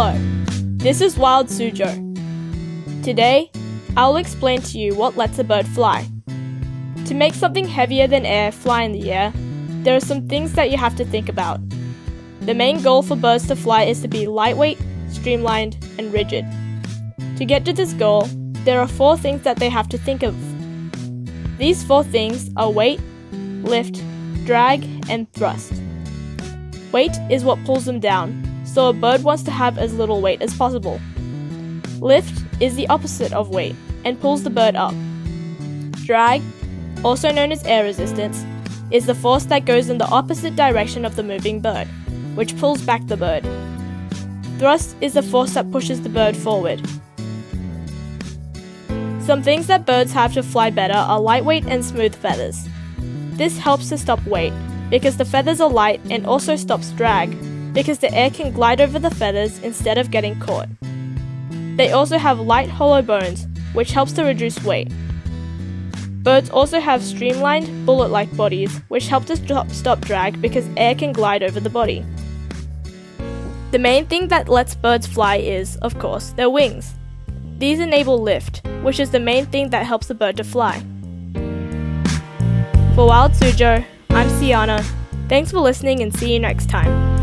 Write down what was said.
This is Wild Suzhou. Today, I'll explain to you what lets a bird fly. To make something heavier than air fly in the air, there are some things that you have to think about. The main goal for birds to fly is to be lightweight, streamlined, and rigid. To get to this goal, there are four things that they have to think of. These four things are weight, lift, drag, and thrust. Weight is what pulls them down, so a bird wants to have as little weight as possible. Lift is the opposite of weight and pulls the bird up. Drag, also known as air resistance, is the force that goes in the opposite direction of the moving bird, which pulls back the bird. Thrust is the force that pushes the bird forward. Some things that birds have to fly better are lightweight and smooth feathers. This helps to stop weight because the feathers are light and also stops drag because the air can glide over the feathers instead of getting caught. They also have light hollow bones, which helps to reduce weight. Birds also have streamlined, bullet like bodies, which help to stop, stop drag because air can glide over the body. The main thing that lets birds fly is, of course, their wings. These enable lift, which is the main thing that helps the bird to fly. For Wild Suzhou, I'm Siana. Thanks for listening and see you next time.